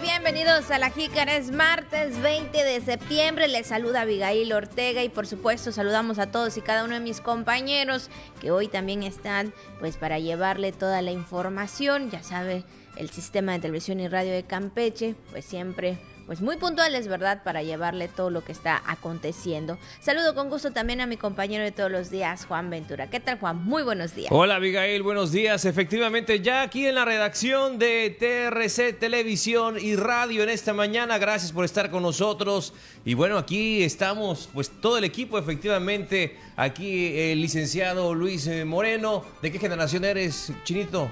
bienvenidos a La Jícara. Es martes 20 de septiembre. Les saluda Abigail Ortega y por supuesto saludamos a todos y cada uno de mis compañeros que hoy también están pues para llevarle toda la información. Ya sabe, el sistema de televisión y radio de Campeche pues siempre pues muy puntuales, ¿verdad? Para llevarle todo lo que está aconteciendo. Saludo con gusto también a mi compañero de todos los días, Juan Ventura. ¿Qué tal, Juan? Muy buenos días. Hola, Abigail, buenos días. Efectivamente, ya aquí en la redacción de TRC Televisión y Radio en esta mañana. Gracias por estar con nosotros. Y bueno, aquí estamos, pues todo el equipo, efectivamente. Aquí el licenciado Luis eh, Moreno. ¿De qué generación eres, Chinito?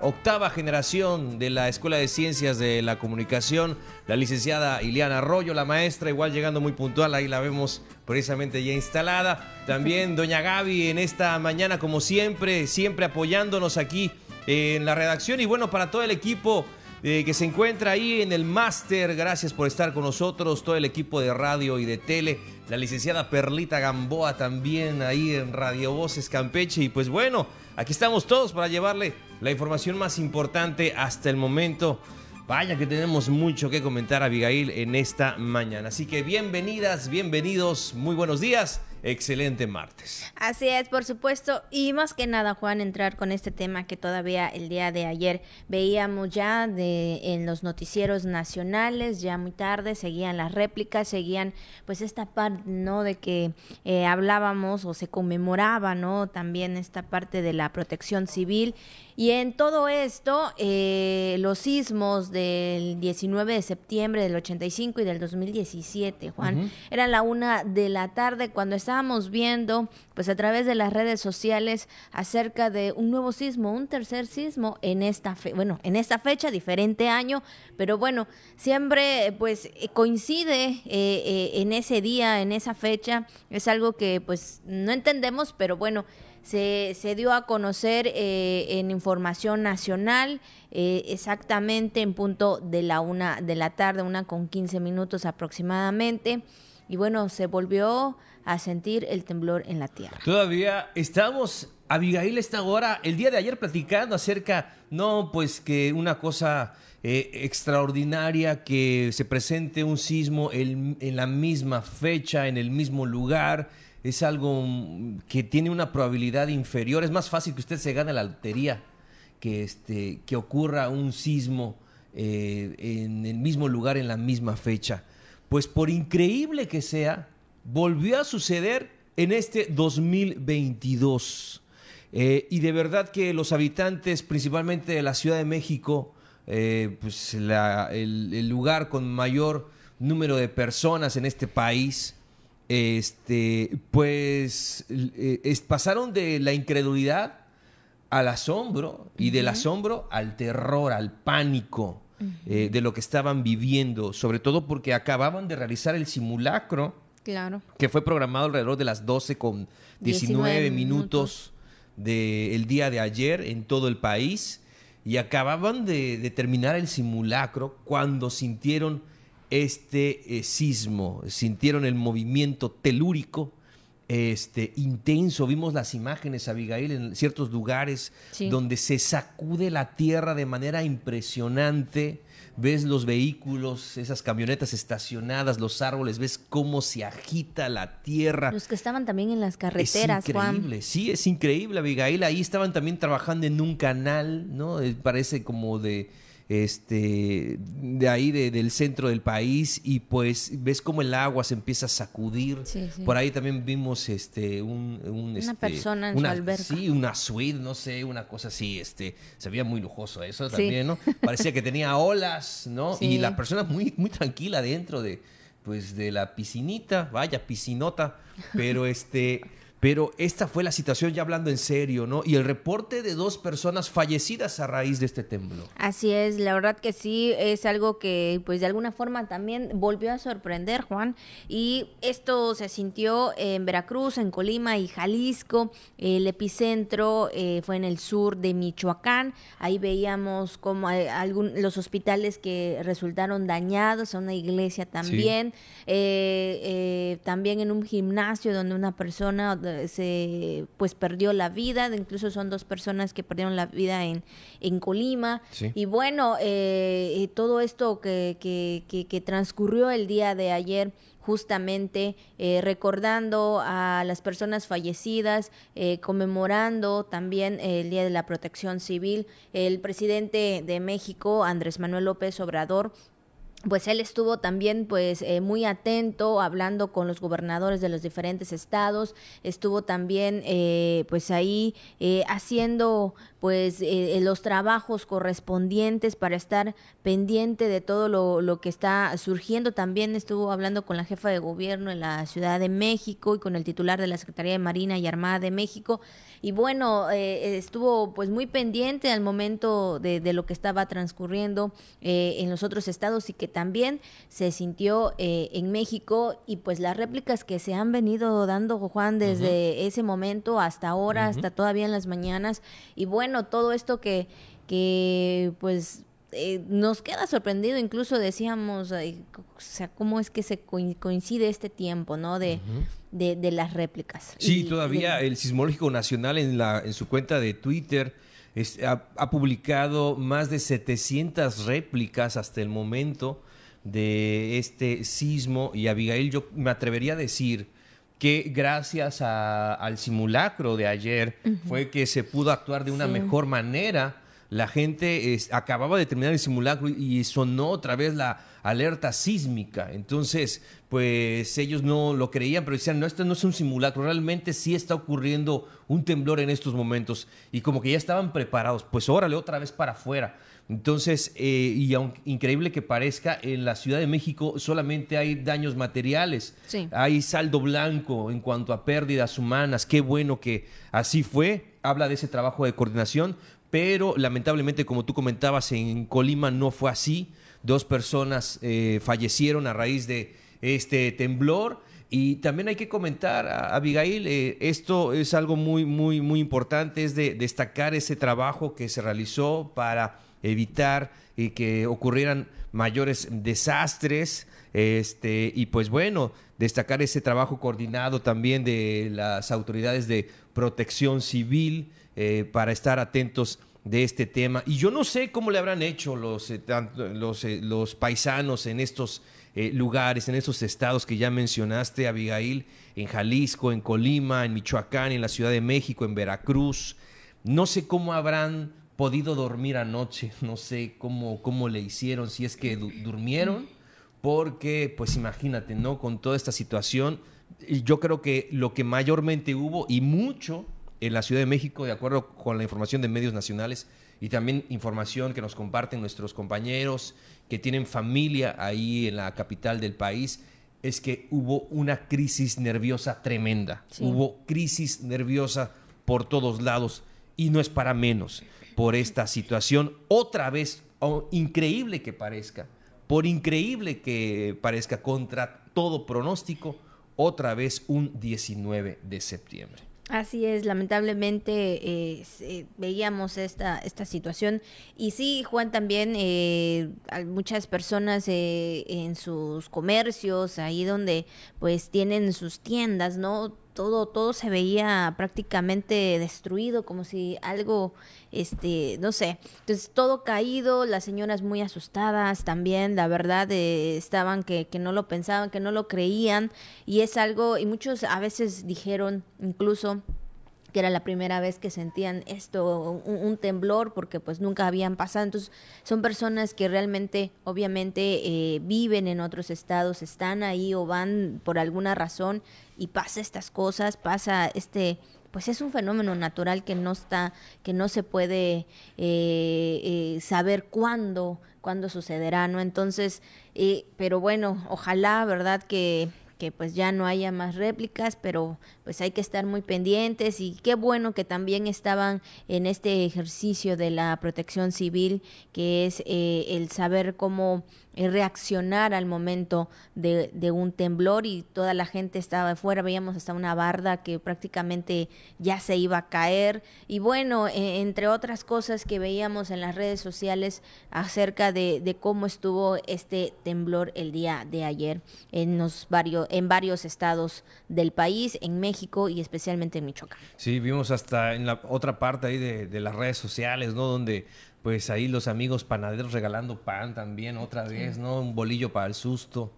Octava generación de la Escuela de Ciencias de la Comunicación, la licenciada Iliana Arroyo, la maestra, igual llegando muy puntual, ahí la vemos precisamente ya instalada. También doña Gaby en esta mañana, como siempre, siempre apoyándonos aquí en la redacción y bueno, para todo el equipo eh, que se encuentra ahí en el máster. Gracias por estar con nosotros, todo el equipo de radio y de tele. La licenciada Perlita Gamboa también ahí en Radio Voces Campeche. Y pues bueno, aquí estamos todos para llevarle la información más importante hasta el momento. Vaya que tenemos mucho que comentar, Abigail, en esta mañana. Así que bienvenidas, bienvenidos, muy buenos días excelente martes. Así es, por supuesto. Y más que nada, Juan, entrar con este tema que todavía el día de ayer veíamos ya de, en los noticieros nacionales, ya muy tarde, seguían las réplicas, seguían pues esta parte, ¿no? De que eh, hablábamos o se conmemoraba, ¿no? También esta parte de la protección civil. Y en todo esto, eh, los sismos del 19 de septiembre del 85 y del 2017, Juan, era la una de la tarde cuando estábamos viendo, pues a través de las redes sociales, acerca de un nuevo sismo, un tercer sismo en esta, fe bueno, en esta fecha, diferente año, pero bueno, siempre pues coincide eh, eh, en ese día, en esa fecha, es algo que pues no entendemos, pero bueno, se, se dio a conocer eh, en información nacional eh, exactamente en punto de la una de la tarde, una con 15 minutos aproximadamente. Y bueno, se volvió a sentir el temblor en la tierra. Todavía estamos, Abigail está ahora, el día de ayer platicando acerca, no, pues que una cosa eh, extraordinaria que se presente un sismo en la misma fecha, en el mismo lugar es algo que tiene una probabilidad inferior. Es más fácil que usted se gane la lotería que, este, que ocurra un sismo eh, en el mismo lugar, en la misma fecha. Pues por increíble que sea, volvió a suceder en este 2022. Eh, y de verdad que los habitantes, principalmente de la Ciudad de México, eh, pues el lugar con mayor número de personas en este país, este, pues eh, pasaron de la incredulidad al asombro y del asombro al terror, al pánico de lo que estaban viviendo, sobre todo porque acababan de realizar el simulacro. Claro. Que fue programado alrededor de las 12 con 19, minutos, del día de ayer en todo el país. Y acababan de, de terminar el simulacro cuando sintieron este eh, sismo, sintieron el movimiento telúrico este, intenso. Vimos las imágenes, Abigail, en ciertos lugares donde se sacude la tierra de manera impresionante. Ves los vehículos, esas camionetas estacionadas, los árboles, ves cómo se agita la tierra. Los que estaban también en las carreteras, es increíble, sí, es increíble, Abigail. Ahí estaban también trabajando en un canal, ¿no? Eh, parece como de este, de ahí del centro del país y pues ves como el agua se empieza a sacudir. Por ahí también vimos este un, una este, persona en una, su Sí, una suite, no sé, una cosa así, este, se veía muy lujoso eso también, ¿no? Parecía que tenía olas, ¿no? Y la persona muy muy tranquila dentro de pues de la piscinita, vaya piscinota, pero este pero esta fue la situación ya hablando en serio, ¿no? Y el reporte de dos personas fallecidas a raíz de este temblor. Así es, la verdad que sí, es algo que pues de alguna forma también volvió a sorprender, Juan. Y esto se sintió en Veracruz, en Colima y Jalisco. El epicentro eh, fue en el sur de Michoacán. Ahí veíamos como algún, los hospitales que resultaron dañados, una iglesia también. Eh, eh, también en un gimnasio donde una persona se pues perdió la vida, incluso son dos personas que perdieron la vida en, en Colima. Y bueno, eh, todo esto que, que, que transcurrió el día de ayer justamente eh, recordando a las personas fallecidas, eh, conmemorando también el Día de la Protección Civil. El presidente de México, Andrés Manuel López Obrador, pues él estuvo también pues eh, muy atento hablando con los gobernadores de los diferentes estados estuvo también eh, pues ahí eh, haciendo pues los trabajos correspondientes para estar pendiente de todo lo, lo, que está surgiendo. También estuvo hablando con la jefa de gobierno en la Ciudad de México y con el titular de la Secretaría de Marina y Armada de México. Y bueno estuvo pues muy pendiente al momento de, de lo que estaba transcurriendo en los otros estados y que también se sintió eh, en México. Y pues las réplicas que se han venido dando, Juan, desde ese momento hasta ahora, hasta todavía en las mañanas. Y bueno, todo esto que, que pues eh, nos queda sorprendido, incluso decíamos, o sea, cómo es que se coincide este tiempo, ¿no? De, de, las réplicas. Sí, todavía el Sismológico Nacional en, la, en su cuenta de Twitter ha, publicado más de 700 réplicas hasta el momento de este sismo y Abigail, yo me atrevería a decir que gracias al simulacro de ayer fue que se pudo actuar de una mejor manera. La gente acababa de terminar el simulacro y sonó otra vez la alerta sísmica. Entonces, pues ellos no lo creían, pero decían, no, esto no es un simulacro, realmente sí está ocurriendo un temblor en estos momentos. Y como que ya estaban preparados, pues órale, otra vez para afuera. Entonces, eh, y aunque increíble que parezca, en la Ciudad de México solamente hay daños materiales, hay saldo blanco en cuanto a pérdidas humanas, qué bueno que así fue, habla de ese trabajo de coordinación, pero lamentablemente, como tú comentabas, en Colima no fue así, dos personas eh, fallecieron a raíz de este temblor. Y también hay que comentar, Abigail, eh, esto es algo muy, muy, muy importante, es de destacar ese trabajo que se realizó para evitar y que ocurrieran mayores desastres. Este, y pues bueno, destacar ese trabajo coordinado también de las autoridades de protección civil eh, para estar atentos de este tema. Y yo no sé cómo le habrán hecho los, eh, los, eh, los, paisanos en estos lugares, en estos estados que ya mencionaste, Abigail, en Jalisco, en Colima, en Michoacán, en la Ciudad de México, en Veracruz. No sé cómo habrán podido dormir anoche. No sé cómo, cómo le hicieron, si es que durmieron, porque pues imagínate, ¿no? Con toda esta situación, yo creo que lo que mayormente hubo y mucho en la Ciudad de México, de acuerdo con la información de medios nacionales y también información que nos comparten nuestros compañeros que tienen familia ahí en la capital del país, es que hubo una crisis nerviosa tremenda. Hubo crisis nerviosa por todos lados y no es para menos por esta situación. Otra vez, increíble que parezca, por increíble que parezca contra todo pronóstico, otra vez un 19 de septiembre. Así es, lamentablemente eh, veíamos esta, esta situación y sí, Juan, también eh, muchas personas eh, en sus comercios, ahí donde pues tienen sus tiendas, ¿no? Todo, todo se veía prácticamente destruido, como si algo, este, no sé, entonces todo caído, las señoras muy asustadas también, la verdad, eh, estaban que, que no lo pensaban, que no lo creían, y es algo, y muchos a veces dijeron incluso, que era la primera vez que sentían esto, un, temblor, porque pues nunca habían pasado. Entonces son personas que realmente, obviamente, eh, viven en otros estados, están ahí o van por alguna razón y pasa estas cosas, pasa este pues es un fenómeno natural que no está, que no se puede eh, eh, saber cuándo, cuándo sucederá, ¿no? Entonces, pero bueno, ojalá, ¿verdad? Que que pues ya no haya más réplicas, pero pues hay que estar muy pendientes y qué bueno que también estaban en este ejercicio de la protección civil, que es eh, el saber cómo eh, reaccionar al momento de, un temblor y toda la gente estaba afuera, veíamos hasta una barda que prácticamente ya se iba a caer y bueno, e, entre otras cosas que veíamos en las redes sociales acerca de, de, cómo estuvo este temblor el día de ayer en los varios en varios estados del país, en México y especialmente en Michoacán. Sí, vimos hasta en la otra parte ahí de, de las redes sociales, ¿no? Donde pues ahí los amigos panaderos regalando pan también otra vez, ¿no? Un bolillo para el susto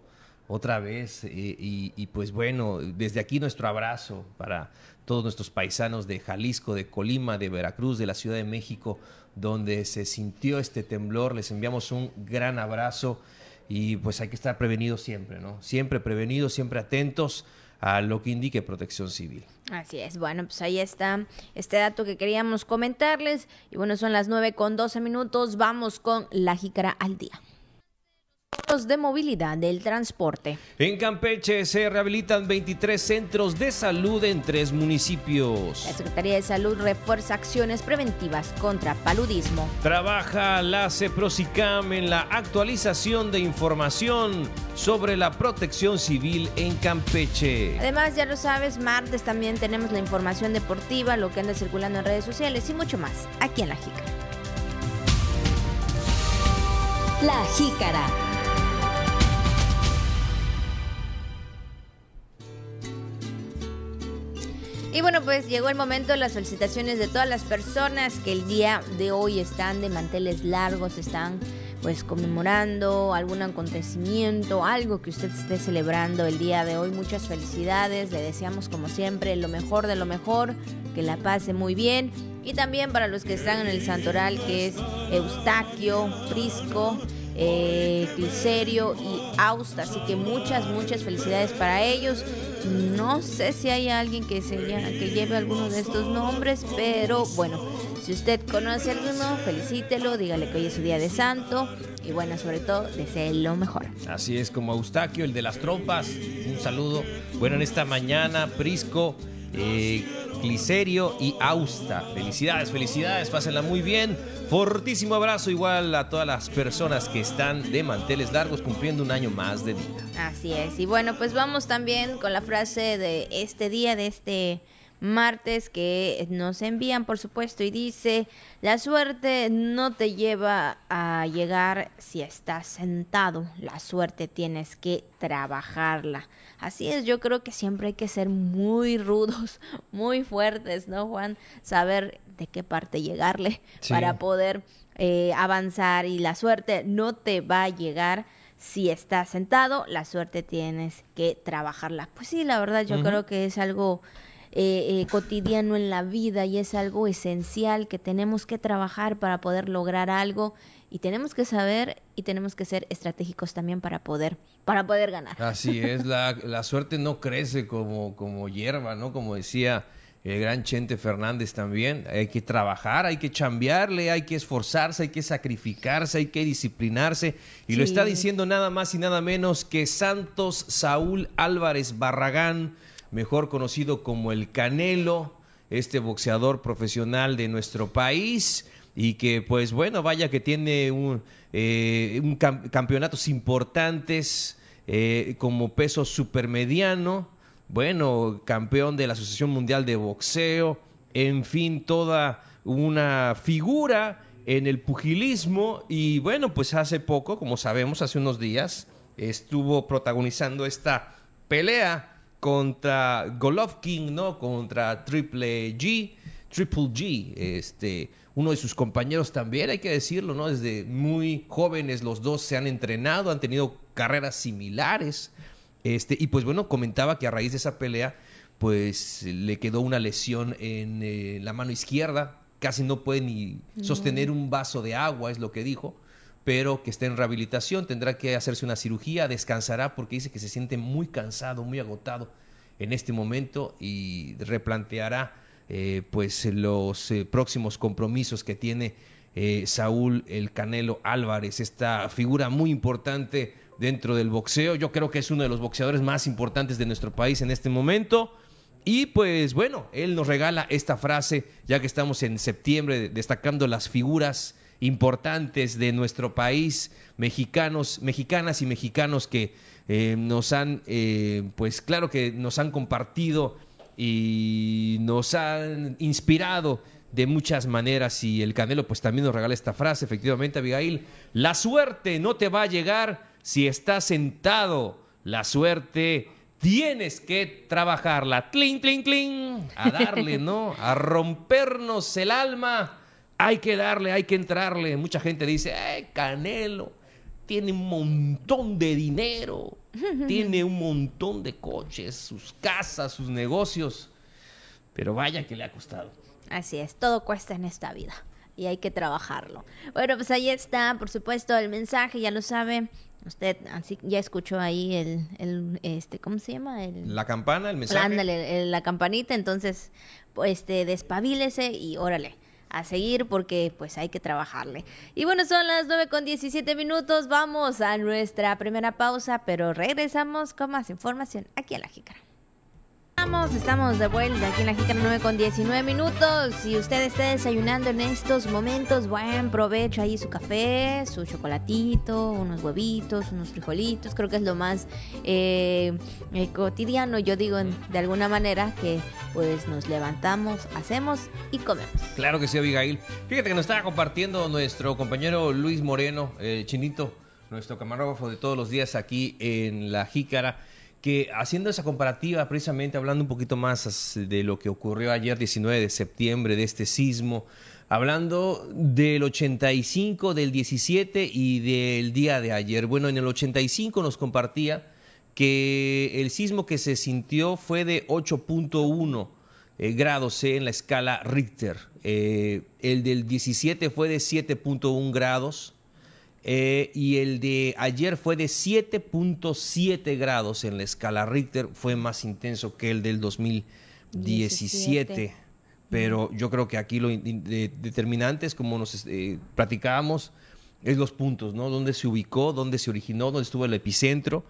otra vez. Eh, y, pues bueno, desde aquí nuestro abrazo para todos nuestros paisanos de Jalisco, de Colima, de Veracruz, de la Ciudad de México, donde se sintió este temblor. Les enviamos un gran abrazo y pues hay que estar prevenidos siempre, ¿no? Siempre prevenidos, siempre atentos a lo que indique protección civil. Así es, bueno, pues ahí está este dato que queríamos comentarles. Y bueno, son las 9 con 12 minutos, vamos con la jícara al día de movilidad del transporte. En Campeche se rehabilitan 23 centros de salud en tres municipios. La Secretaría de Salud refuerza acciones preventivas contra paludismo. Trabaja la CEPROSICAM en la actualización de información sobre la protección civil en Campeche. Además, ya lo sabes, martes también tenemos la información deportiva, lo que anda circulando en redes sociales y mucho más aquí en La Jícara. La Jícara. Y bueno, pues llegó el momento de las felicitaciones de todas las personas que el día de hoy están de manteles largos, están pues conmemorando algún acontecimiento, algo que usted esté celebrando el día de hoy. Muchas felicidades, le deseamos como siempre lo mejor de lo mejor, que la pase muy bien. Y también para los que están en el santoral, que es Eustaquio, Prisco, eh, Clicerio y Austa. Así que muchas, muchas felicidades para ellos. No sé si hay alguien que, se, que lleve alguno de estos nombres, pero bueno, si usted conoce alguno, felicítelo, dígale que hoy es su día de santo y bueno, sobre todo, desee lo mejor. Así es, como Eustaquio, el de las trompas, un saludo. Bueno, en esta mañana, Prisco, eh, Clicerio y Austa. Felicidades, felicidades, pásenla muy bien. Fortísimo abrazo igual a todas las personas que están de manteles largos cumpliendo un año más de vida. Así es. Y bueno, pues vamos también con la frase de este día, de este martes que nos envían, por supuesto, y dice, la suerte no te lleva a llegar si estás sentado, la suerte tienes que trabajarla. Así es, yo creo que siempre hay que ser muy rudos, muy fuertes, ¿no, Juan? Saber de qué parte llegarle para poder eh, avanzar y la suerte no te va a llegar si estás sentado, la suerte tienes que trabajarla. Pues sí, la verdad yo creo que es algo eh, eh, cotidiano en la vida y es algo esencial que tenemos que trabajar para poder lograr algo y tenemos que saber y tenemos que ser estratégicos también para poder para poder ganar. Así es, la, la suerte no crece como, como hierba, ¿no? Como decía el gran Chente Fernández también. Hay que trabajar, hay que chambearle, hay que esforzarse, hay que sacrificarse, hay que disciplinarse. Y lo está diciendo nada más y nada menos que Santos Saúl Álvarez Barragán, mejor conocido como el Canelo, este boxeador profesional de nuestro país. Y que, pues bueno, vaya que tiene un, eh, campeonatos importantes eh, como peso supermediano bueno, campeón de la Asociación Mundial de Boxeo, en fin, toda una figura en el pugilismo y bueno, pues hace poco, como sabemos, hace unos días, estuvo protagonizando esta pelea contra Golovkin, ¿no? Contra Triple G, Triple G, este, uno de sus compañeros también, hay que decirlo, ¿no? Desde muy jóvenes los dos se han entrenado, han tenido carreras similares. Este, y pues bueno, comentaba que a raíz de esa pelea, pues le quedó una lesión en eh, la mano izquierda, casi no puede ni sostener un vaso de agua, es lo que dijo, pero que está en rehabilitación, tendrá que hacerse una cirugía, descansará porque dice que se siente muy cansado, muy agotado en este momento y replanteará eh, pues los eh, próximos compromisos que tiene Saúl el Canelo Álvarez, esta figura muy importante dentro del boxeo. Yo creo que es uno de los boxeadores más importantes de nuestro país en este momento. Y pues bueno, él nos regala esta frase, ya que estamos en septiembre destacando las figuras importantes de nuestro país, mexicanos, mexicanas y mexicanos que eh, nos han, eh, pues claro que nos han compartido y nos han inspirado de muchas maneras y el Canelo pues también nos regala esta frase, efectivamente Abigail, la suerte no te va a llegar si estás sentado, la suerte tienes que trabajarla. Tlin, tlin, tlin. A darle, ¿no? A rompernos el alma. Hay que darle, hay que entrarle. Mucha gente dice, eh, Canelo tiene un montón de dinero, tiene un montón de coches, sus casas, sus negocios. Pero vaya que le ha costado. Así es, todo cuesta en esta vida y hay que trabajarlo. Bueno, pues ahí está, por supuesto, el mensaje, ya lo sabe. Usted así ya escuchó ahí el, el este, ¿cómo se llama? El, la campana, el mensaje. Ándale, la campanita, entonces, pues, este, despabilese y órale a seguir porque pues hay que trabajarle. Y bueno, son las 9 con 17 minutos, vamos a nuestra primera pausa, pero regresamos con más información aquí en La Jícara. Estamos, de vuelta aquí en la Jícara 9 con 19 minutos. Si usted está desayunando en estos momentos, buen provecho ahí su café, su chocolatito, unos huevitos, unos frijolitos. Creo que es lo más eh, eh, cotidiano, yo digo de alguna manera, que pues nos levantamos, hacemos y comemos. Claro que sí, Abigail. Fíjate que nos estaba compartiendo nuestro compañero Luis Moreno, eh, Chinito, nuestro camarógrafo de todos los días aquí en la Jícara que haciendo esa comparativa, precisamente hablando un poquito más de lo que ocurrió ayer 19 de septiembre, de este sismo, hablando del 85, del 17 y del día de ayer. Bueno, en el 85 nos compartía que el sismo que se sintió fue de 8.1 eh, grados C en la escala Richter. Eh, el del 17 fue de 7.1 grados. Eh, y el de ayer fue de 7.7 grados en la escala Richter, fue más intenso que el del 2017. Pero yo creo que aquí lo determinante es como nos eh, platicábamos, es los puntos, ¿no? Dónde se ubicó, dónde se originó, dónde estuvo el epicentro.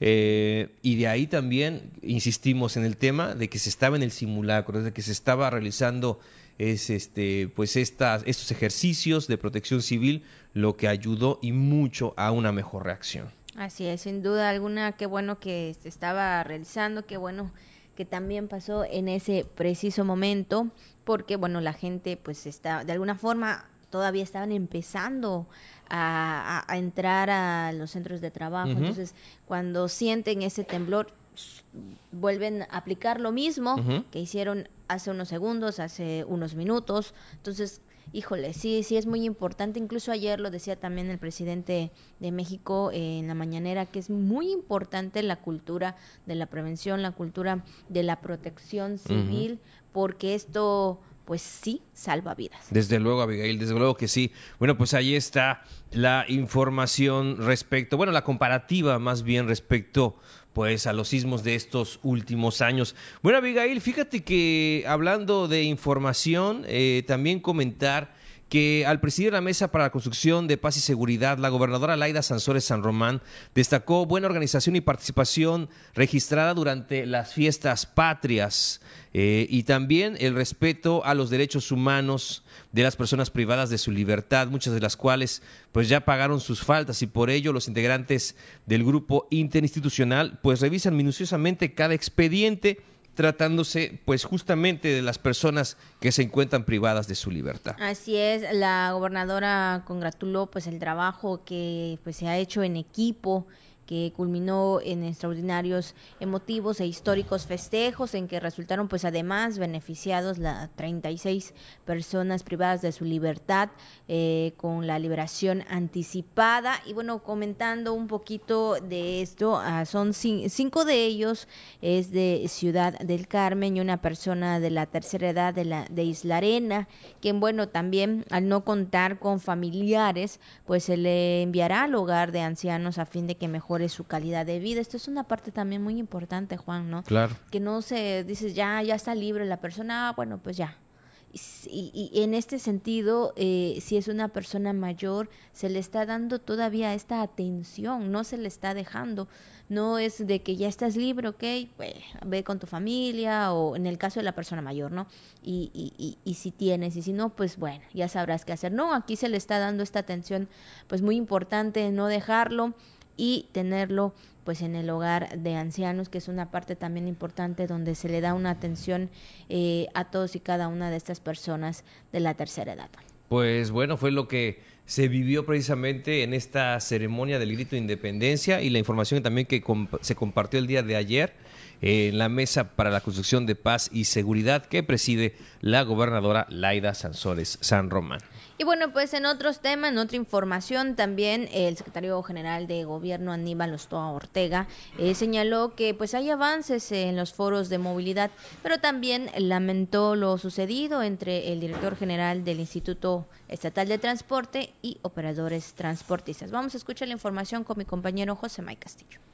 Eh, y de ahí también insistimos en el tema de que se estaba en el simulacro, de que se estaba realizando es este, pues estas, estos ejercicios de protección civil lo que ayudó y mucho a una mejor reacción. Así es, sin duda alguna, qué bueno que se estaba realizando, qué bueno que también pasó en ese preciso momento, porque bueno, la gente pues está, de alguna forma todavía estaban empezando a, entrar a los centros de trabajo, entonces cuando sienten ese temblor, vuelven a aplicar lo mismo que hicieron hace unos segundos, hace unos minutos. Entonces, híjole, sí, sí es muy importante. Incluso ayer lo decía también el presidente de México en la mañanera, que es muy importante la cultura de la prevención, la cultura de la protección civil, porque esto pues sí salva vidas. Desde luego, Abigail, desde luego que sí. Bueno, pues ahí está la información respecto, bueno, la comparativa más bien respecto pues a los sismos de estos últimos años. Bueno, Abigail, fíjate que hablando de información, eh, también comentar que al presidir la Mesa para la Construcción de Paz y Seguridad, la gobernadora Laida Sansores San Román destacó buena organización y participación registrada durante las fiestas patrias eh, y también el respeto a los derechos humanos de las personas privadas de su libertad, muchas de las cuales pues ya pagaron sus faltas y por ello los integrantes del grupo interinstitucional pues revisan minuciosamente cada expediente tratándose pues justamente de las personas que se encuentran privadas de su libertad. Así es, la gobernadora congratuló pues el trabajo que pues se ha hecho en equipo que culminó en extraordinarios emotivos e históricos festejos en que resultaron pues además beneficiados las 36 personas privadas de su libertad eh, con la liberación anticipada. Y bueno comentando un poquito de esto ah, son cinco de ellos es de Ciudad del Carmen y una persona de la tercera edad de la de Isla Arena quien bueno también al no contar con familiares pues se le enviará al hogar de ancianos a fin de que mejor su calidad de vida. Esto es una parte también muy importante, Juan, ¿no? Claro. Que no se dices, ya, ya está libre la persona, ah, bueno, pues ya. Y, en este sentido, eh, si es una persona mayor, se le está dando todavía esta atención, no se le está dejando. No es de que ya estás libre, ok, pues, ve con tu familia o en el caso de la persona mayor, ¿no? Y, y, y, si tienes y si no, pues bueno, ya sabrás qué hacer. No, aquí se le está dando esta atención, pues muy importante, no dejarlo y tenerlo pues en el hogar de ancianos, que es una parte también importante donde se le da una atención eh, a todos y cada una de estas personas de la tercera edad. Pues bueno, fue lo que se vivió precisamente en esta ceremonia del grito de independencia y la información también que se compartió el día de ayer en la mesa para la construcción de paz y seguridad que preside la gobernadora Laida Sansores San Román. Y bueno, pues en otros temas, en otra información, también el secretario general de Gobierno Aníbal Ostoa Ortega eh, señaló que pues hay avances en los foros de movilidad, pero también lamentó lo sucedido entre el director general del Instituto Estatal de Transporte y operadores transportistas. Vamos a escuchar la información con mi compañero José May Castillo.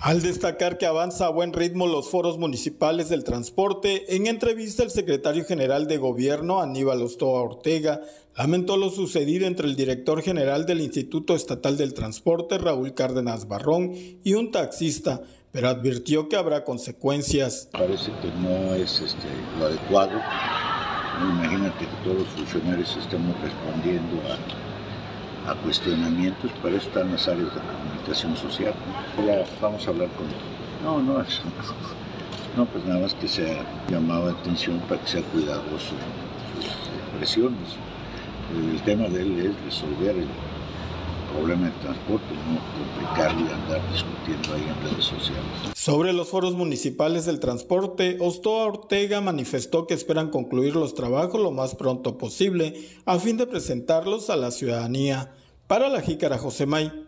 Al destacar que avanza a buen ritmo los foros municipales del transporte, en entrevista el secretario general de Gobierno, Aníbal Ostoa Ortega, lamentó lo sucedido entre el director general del Instituto Estatal del Transporte, Raúl Cárdenas Barrón, y un taxista, pero advirtió que habrá consecuencias. Parece que no es este, lo adecuado. Imagínate que todos los funcionarios estamos respondiendo a a cuestionamientos, para eso están las áreas de comunicación social. vamos a hablar con... No, no, eso no. pues nada más que se ha llamado la atención para que sea cuidadoso sus expresiones. El tema de él es resolver el problema de transporte, no complicarlo y andar discutiendo ahí en redes sociales. Sobre los foros municipales del transporte, Ostoa Ortega manifestó que esperan concluir los trabajos lo más pronto posible a fin de presentarlos a la ciudadanía. Para la jícara May.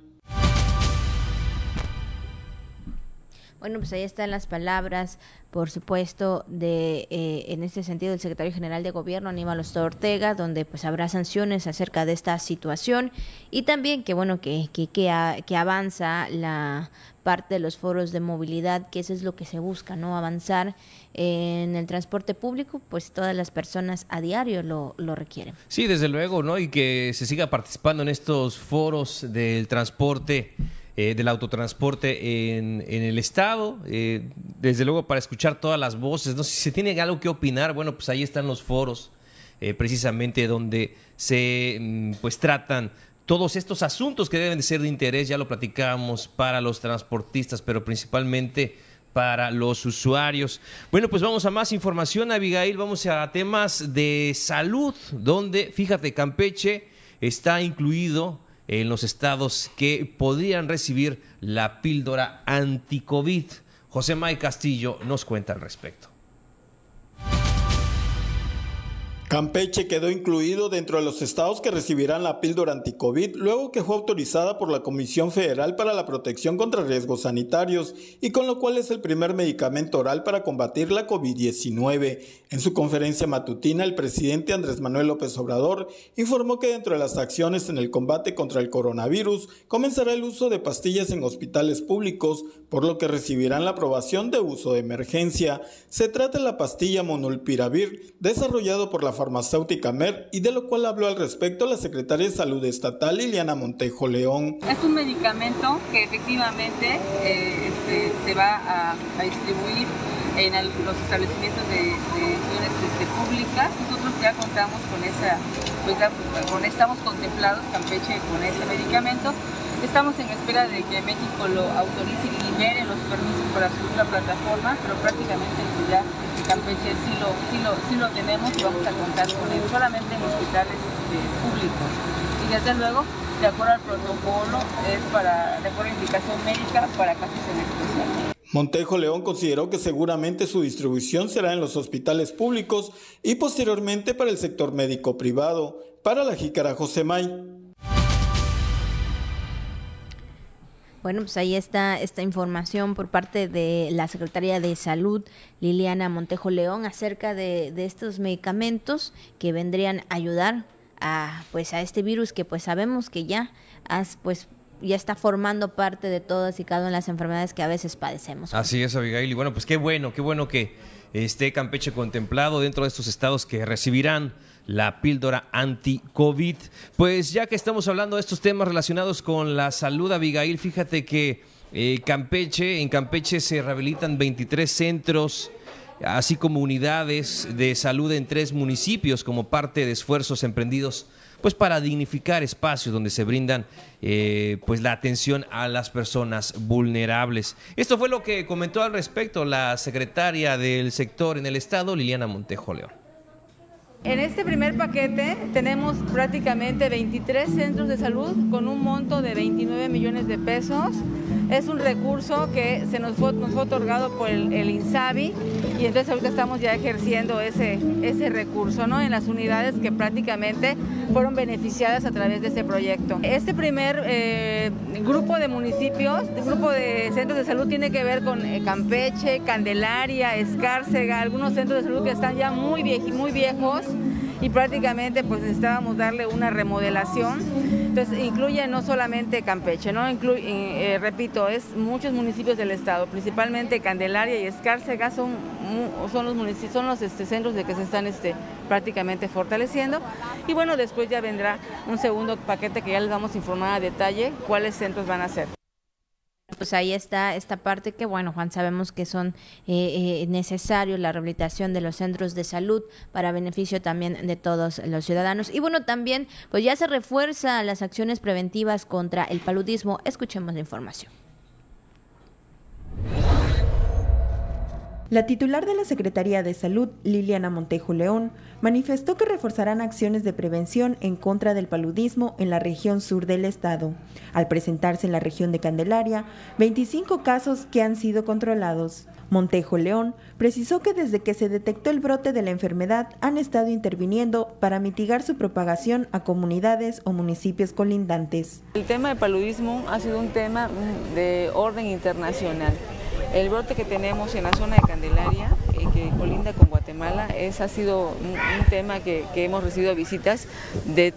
Bueno, pues ahí están las palabras, por supuesto, de eh, en este sentido del secretario general de Gobierno Aníbal Ortega, donde pues habrá sanciones acerca de esta situación y también que bueno que que, que, avanza la parte de los foros de movilidad, que eso es lo que se busca, no avanzar en el transporte público, pues todas las personas a diario lo, lo requieren. Sí, desde luego, ¿no? Y que se siga participando en estos foros del transporte eh, del autotransporte en, el estado. Eh, desde luego para escuchar todas las voces. No si se tiene algo que opinar. Bueno, pues ahí están los foros, eh, precisamente donde se mm, pues tratan todos estos asuntos que deben de ser de interés. Ya lo platicamos para los transportistas, pero principalmente para los usuarios. Bueno, pues vamos a más información, Abigail. Vamos a temas de salud, donde, fíjate, Campeche está incluido en los estados que podrían recibir la píldora anti-COVID. José May Castillo nos cuenta al respecto. Campeche quedó incluido dentro de los estados que recibirán la píldora anticovid luego que fue autorizada por la Comisión Federal para la Protección contra Riesgos Sanitarios y con lo cual es el primer medicamento oral para combatir la COVID-19. En su conferencia matutina, el presidente Andrés Manuel López Obrador informó que dentro de las acciones en el combate contra el coronavirus comenzará el uso de pastillas en hospitales públicos, por lo que recibirán la aprobación de uso de emergencia. Se trata de la pastilla Monulpiravir, desarrollado por la farmacéutica Mer y de lo cual habló al respecto la secretaria de Salud Estatal Liliana Montejo León. Es un medicamento que efectivamente eh, este, se va a, distribuir en los establecimientos de, instituciones este, públicas. Nosotros ya contamos con esa, pues con, estamos contemplados Campeche con ese medicamento. Estamos en espera de que México lo autorice y libere los permisos para subir la plataforma, pero prácticamente pues ya Campeche sí lo, sí lo, sí lo tenemos y vamos a contar con él solamente en hospitales eh, públicos. Y desde luego, de acuerdo al protocolo, es para, de acuerdo a indicación médica para casos en especial. Montejo León consideró que seguramente su distribución será en los hospitales públicos y posteriormente para el sector médico privado. Para la Jícara May. Bueno, pues ahí está esta información por parte de la Secretaría de Salud, Liliana Montejo León, acerca de, estos medicamentos que vendrían a ayudar a, pues, a este virus que pues sabemos que ya has, pues, ya está formando parte de todas y cada una de las enfermedades que a veces padecemos. Así es, Abigail. Y bueno, pues qué bueno, qué bueno que esté Campeche contemplado dentro de estos estados que recibirán la píldora anti-COVID. Pues ya que estamos hablando de estos temas relacionados con la salud, Abigail, fíjate que eh, Campeche, en Campeche se rehabilitan 23 centros así como unidades de salud en tres municipios como parte de esfuerzos emprendidos pues para dignificar espacios donde se brindan eh, pues la atención a las personas vulnerables. Esto fue lo que comentó al respecto la secretaria del sector en el estado, Liliana Montejo León En este primer paquete tenemos prácticamente 23 centros de salud con un monto de 29 millones de pesos. Es un recurso que se nos fue, otorgado por el, INSABI y entonces ahorita estamos ya ejerciendo ese, recurso ¿no? en las unidades que prácticamente fueron beneficiadas a través de este proyecto. Este primer eh, grupo de municipios, grupo de centros de salud tiene que ver con eh, Campeche, Candelaria, Escárcega, algunos centros de salud que están ya muy, muy viejos y prácticamente pues necesitábamos darle una remodelación. Entonces incluye no solamente Campeche, ¿no? Incluye, eh, repito, es muchos municipios del estado, principalmente Candelaria y Escárcega son, son los municipios, son los este, centros de que se están este, prácticamente fortaleciendo. Y bueno, después ya vendrá un segundo paquete que ya les vamos a informar a detalle cuáles centros van a ser pues ahí está esta parte que, bueno, Juan, sabemos que son eh, eh, necesarios la rehabilitación de los centros de salud para beneficio también de todos los ciudadanos. Y bueno, también, pues ya se refuerza las acciones preventivas contra el paludismo. Escuchemos la información. La titular de la Secretaría de Salud, Liliana Montejo León, manifestó que reforzarán acciones de prevención en contra del paludismo en la región sur del estado, al presentarse en la región de Candelaria 25 casos que han sido controlados. Montejo León precisó que desde que se detectó el brote de la enfermedad han estado interviniendo para mitigar su propagación a comunidades o municipios colindantes. El tema del paludismo ha sido un tema de orden internacional. El brote que tenemos en la zona de Candelaria, eh, que colinda con Guatemala, es, ha sido un, tema que, hemos recibido visitas de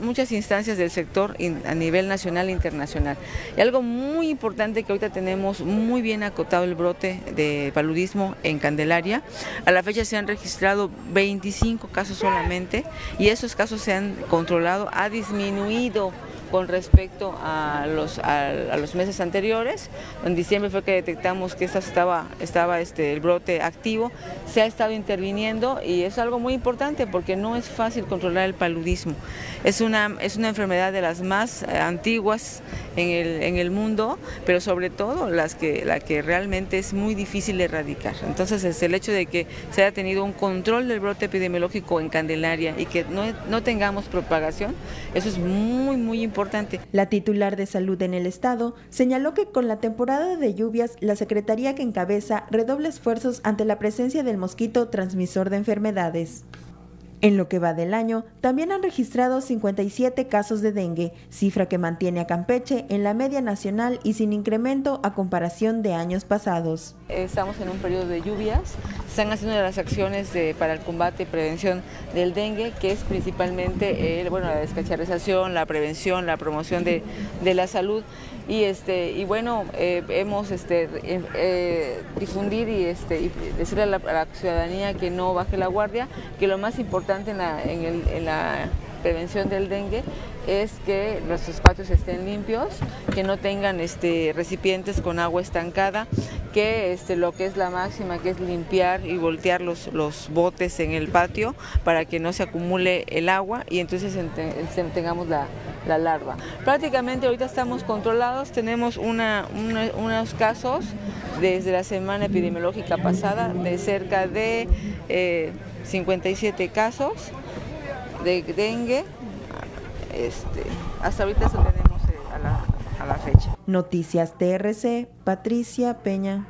muchas, instancias del sector a nivel nacional e internacional. Y algo muy importante que ahorita tenemos muy bien acotado el brote de paludismo en Candelaria. A la fecha se han registrado 25 casos solamente y esos casos se han controlado, ha disminuido con respecto a los, a, los meses anteriores. En diciembre fue que detectamos que estaba, estaba este, el brote activo. Se ha estado interviniendo y es algo muy importante porque no es fácil controlar el paludismo. Es una, es una enfermedad de las más eh, antiguas en el, en el mundo, pero sobre todo las que, la que realmente es muy difícil de erradicar. Entonces es el hecho de que se haya tenido un control del brote epidemiológico en Candelaria y que no, no tengamos propagación, eso es muy, muy importante la titular de salud en el estado señaló que con la temporada de lluvias, la secretaría que encabeza redoble esfuerzos ante la presencia del mosquito transmisor de enfermedades. En lo que va del año, también han registrado 57 casos de dengue, cifra que mantiene a Campeche en la media nacional y sin incremento a comparación de años pasados. Estamos en un periodo de lluvias, están haciendo las acciones para el combate y prevención del dengue, que es principalmente bueno, la descacharización, la prevención, la promoción de, de la salud. Y este y bueno eh, hemos este eh, difundir y este y decirle a la, ciudadanía que no baje la guardia que lo más importante en la prevención del dengue es que nuestros patios estén limpios, que no tengan este, recipientes con agua estancada, que este, lo que es la máxima, que es limpiar y voltear los, los botes en el patio para que no se acumule el agua y entonces tengamos la, larva. Prácticamente ahorita estamos controlados, tenemos unos casos desde la semana epidemiológica pasada de cerca de 57 eh, casos de dengue. Este, hasta ahorita eso tenemos eh, a, la, a la fecha. Noticias TRC, Patricia Peña.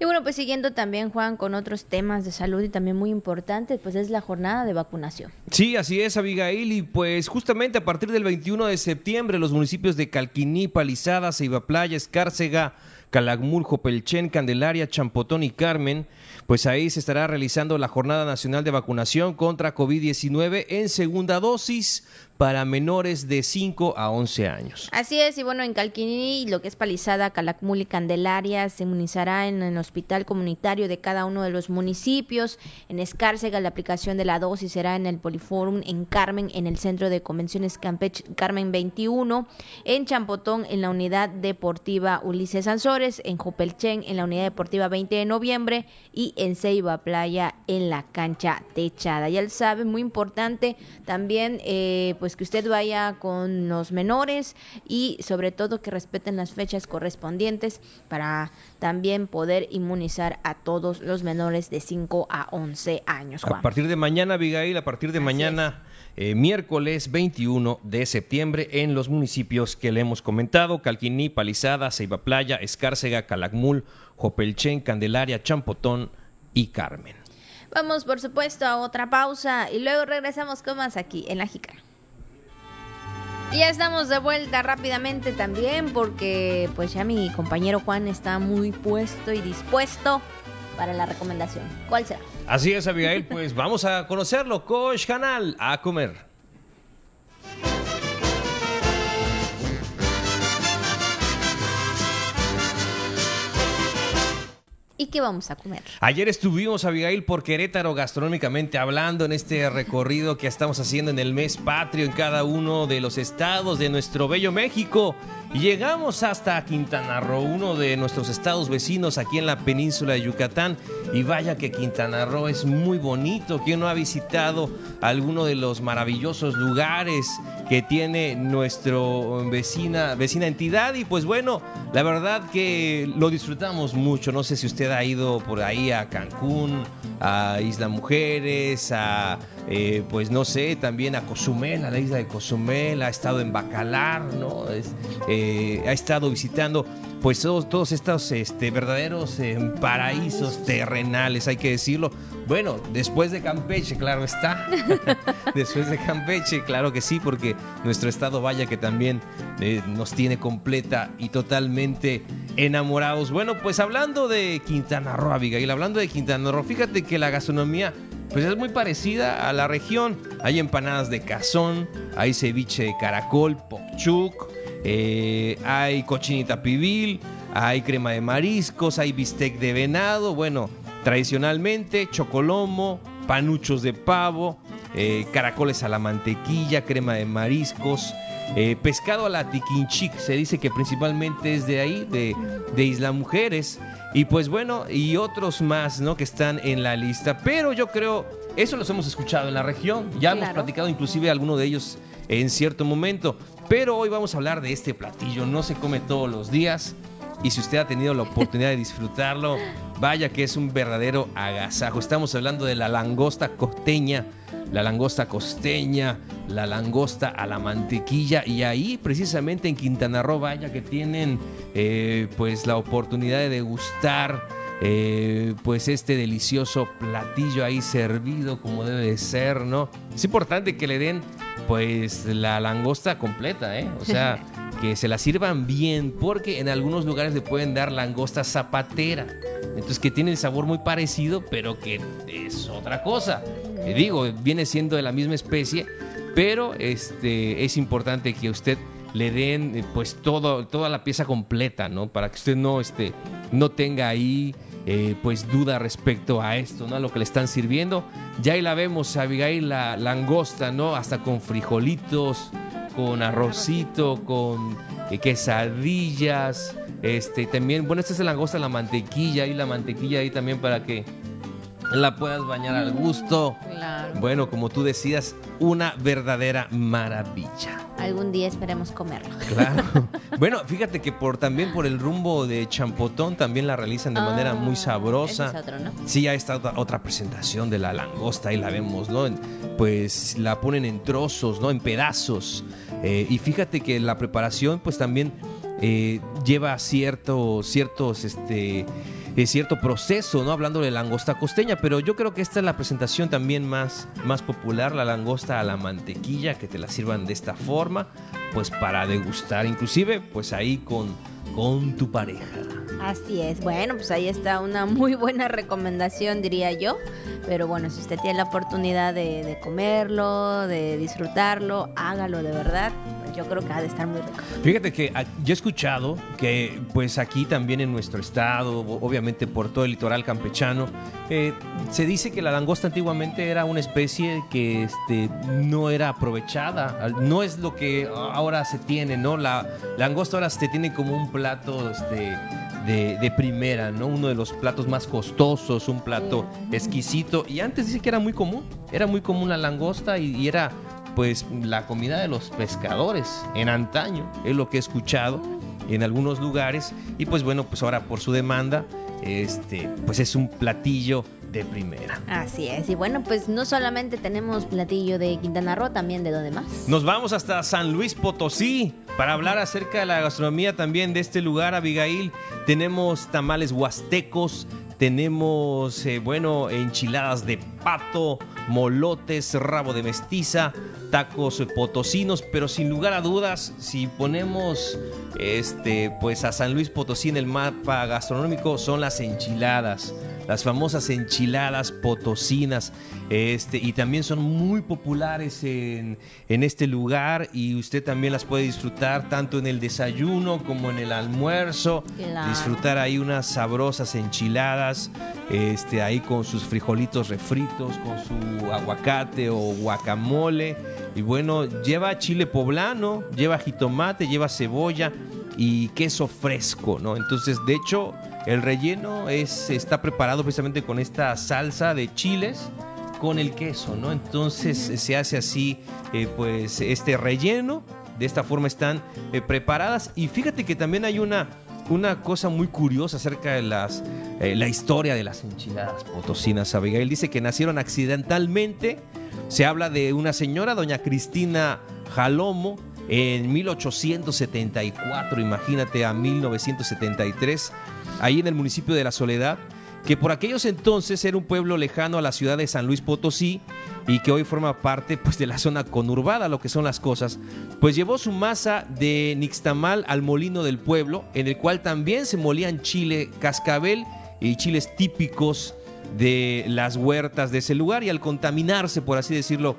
Y bueno, pues siguiendo también, Juan, con otros temas de salud y también muy importantes, pues es la jornada de vacunación. Sí, así es, Abigail. Y pues justamente a partir del 21 de septiembre, los municipios de Calquiní, Palizada, Ceiba Playa, Escárcega, Calakmul, Pelchen, Candelaria, Champotón y Carmen pues ahí se estará realizando la Jornada Nacional de Vacunación contra COVID-19 en segunda dosis para menores de 5 a 11 años. Así es, y bueno, en Calquiní, lo que es Palizada, Calakmul y Candelaria, se inmunizará en el hospital comunitario de cada uno de los municipios. En Escárcega, la aplicación de la dosis será en el Poliforum, en Carmen, en el Centro de Convenciones Campeche Carmen 21, en Champotón, en la Unidad Deportiva Ulises Sansores Flores, en Jupelchen, en la Unidad Deportiva 20 de noviembre y en Ceiba Playa, en la cancha techada. Ya él sabe, muy importante también eh, pues que usted vaya con los menores y sobre todo que respeten las fechas correspondientes para también poder inmunizar a todos los menores de 5 a 11 años. A partir de mañana, Abigail, a partir de mañana... Eh, miércoles 21 de septiembre en los municipios que le hemos comentado, Calquiní, Palizada, Ceiba Playa, Escárcega, Calakmul, Jopelchen, Candelaria, Champotón y Carmen. Vamos, por supuesto, a otra pausa y luego regresamos con más aquí en La Jícara. Y ya estamos de vuelta rápidamente también porque pues ya mi compañero Juan está muy puesto y dispuesto para la recomendación. ¿Cuál será? Así es, Abigail, pues vamos a conocerlo. Coach Canal, a comer. ¿Y qué vamos a comer? Ayer estuvimos, Abigail, por Querétaro gastronómicamente hablando en este recorrido que estamos haciendo en el mes patrio en cada uno de los estados de nuestro bello México. Llegamos hasta Quintana Roo, uno de nuestros estados vecinos aquí en la península de Yucatán. Y vaya que Quintana Roo es muy bonito. ¿Quién no ha visitado alguno de los maravillosos lugares que tiene nuestro vecina, vecina entidad? Y pues bueno, la verdad que lo disfrutamos mucho. No sé si usted ha ido por ahí a Cancún, a Isla Mujeres, a eh, pues no sé, también a Cozumel, a la isla de Cozumel, ha estado en Bacalar, ¿no? Eh, ha estado visitando pues todos, todos estos este, verdaderos eh, paraísos terrenales, hay que decirlo. Bueno, después de Campeche, claro está. después de Campeche, claro que sí, porque nuestro estado vaya que también nos tiene completa y totalmente enamorados. Bueno, pues hablando de Quintana Roo, Abigail, hablando de Quintana Roo, fíjate que la gastronomía pues es muy parecida a la región. Hay empanadas de cazón, hay ceviche de caracol, popchuk, eh, hay cochinita pibil, hay crema de mariscos, hay bistec de venado, bueno, tradicionalmente chocolomo, panuchos de pavo, eh, caracoles a la mantequilla, crema de mariscos, eh, pescado a la tiquinchic, se dice que principalmente es de ahí, de, de Isla Mujeres. Y pues bueno, y otros más, ¿no? Que están en la lista. Pero yo creo, eso los hemos escuchado en la región. Ya hemos platicado inclusive alguno de ellos en cierto momento. Pero hoy vamos a hablar de este platillo. No se come todos los días. Y si usted ha tenido la oportunidad de disfrutarlo, vaya que es un verdadero agasajo. Estamos hablando de la langosta costeña la langosta costeña, la langosta a la mantequilla y ahí precisamente en Quintana Roo vaya que tienen eh, pues la oportunidad de degustar eh, pues este delicioso platillo ahí servido como debe de ser, ¿no? Es importante que le den pues la langosta completa, ¿eh? O sea, que se la sirvan bien porque en algunos lugares le pueden dar langosta zapatera. Entonces que tiene el sabor muy parecido, pero que es otra cosa. Eh, digo, viene siendo de la misma especie, pero este, es importante que usted le den eh, pues todo, toda la pieza completa, ¿no? Para que usted no, este, no tenga ahí eh, pues duda respecto a esto, ¿no? A lo que le están sirviendo. Ya ahí la vemos, Abigail, la langosta, ¿no? Hasta con frijolitos, con arrocito, con quesadillas, este, también, bueno, esta es la langosta, la mantequilla y la mantequilla ahí también para que la puedas bañar al gusto. Bueno, como tú decías, una verdadera maravilla. Algún día esperemos comerlo. Claro. bueno, fíjate que por también por el rumbo de Champotón también la realizan de manera muy ah, sabrosa. Sí, hay esta otra, presentación de la langosta, ahí la vemos, ¿no? Pues la ponen en trozos, ¿no? En pedazos. Eh, y fíjate que la preparación, pues también eh, lleva cierto, ciertos, este cierto proceso, ¿no? Hablando de langosta costeña, pero yo creo que esta es la presentación también más, más popular, la langosta a la mantequilla, que te la sirvan de esta forma, pues para degustar, inclusive, pues ahí con, con tu pareja. Así es, bueno, pues ahí está una muy buena recomendación, diría yo. Pero bueno, si usted tiene la oportunidad de, de comerlo, de disfrutarlo, hágalo de verdad yo creo que ha de estar muy rico. Fíjate que ah, yo he escuchado que pues aquí también en nuestro estado, obviamente por todo el litoral campechano, eh, se dice que la langosta antiguamente era una especie que este, no era aprovechada, no es lo que ahora se tiene, ¿no? La, langosta ahora se tiene como un plato este, de, primera, ¿no? Uno de los platos más costosos, un plato exquisito. Y antes dice que era muy común, era muy común la langosta y, era pues la comida de los pescadores en antaño, es lo que he escuchado en algunos lugares. Y pues bueno, pues ahora por su demanda, este, pues es un platillo de primera. Así es. Y bueno, pues no solamente tenemos platillo de Quintana Roo, también de donde más. Nos vamos hasta San Luis Potosí para hablar acerca de la gastronomía también de este lugar, Abigail. Tenemos tamales huastecos, tenemos, eh, bueno, enchiladas de pato, molotes, rabo de mestiza, tacos potosinos, pero sin lugar a dudas, si ponemos este, pues a San Luis Potosí en el mapa gastronómico, son las enchiladas las famosas enchiladas potosinas, este, y también son muy populares en, este lugar y usted también las puede disfrutar tanto en el desayuno como en el almuerzo, disfrutar ahí unas sabrosas enchiladas, este, ahí con sus frijolitos refritos, con su aguacate o guacamole, y bueno, lleva chile poblano, lleva jitomate, lleva cebolla y queso fresco, ¿no? Entonces, de hecho, el relleno es, está preparado precisamente con esta salsa de chiles con el queso, ¿no? Entonces se hace así, eh, pues, este relleno. De esta forma están eh, preparadas. Y fíjate que también hay una, una cosa muy curiosa acerca de las, eh, la historia de las enchiladas potosinas. Abigail dice que nacieron accidentalmente. Se habla de una señora, doña Cristina Jalomo, en 1874, imagínate, a 1973 ahí en el municipio de La Soledad, que por aquellos entonces era un pueblo lejano a la ciudad de San Luis Potosí y que hoy forma parte pues, de la zona conurbada, lo que son las cosas, pues llevó su masa de nixtamal al molino del pueblo, en el cual también se molían chile cascabel y chiles típicos de las huertas de ese lugar y al contaminarse, por así decirlo,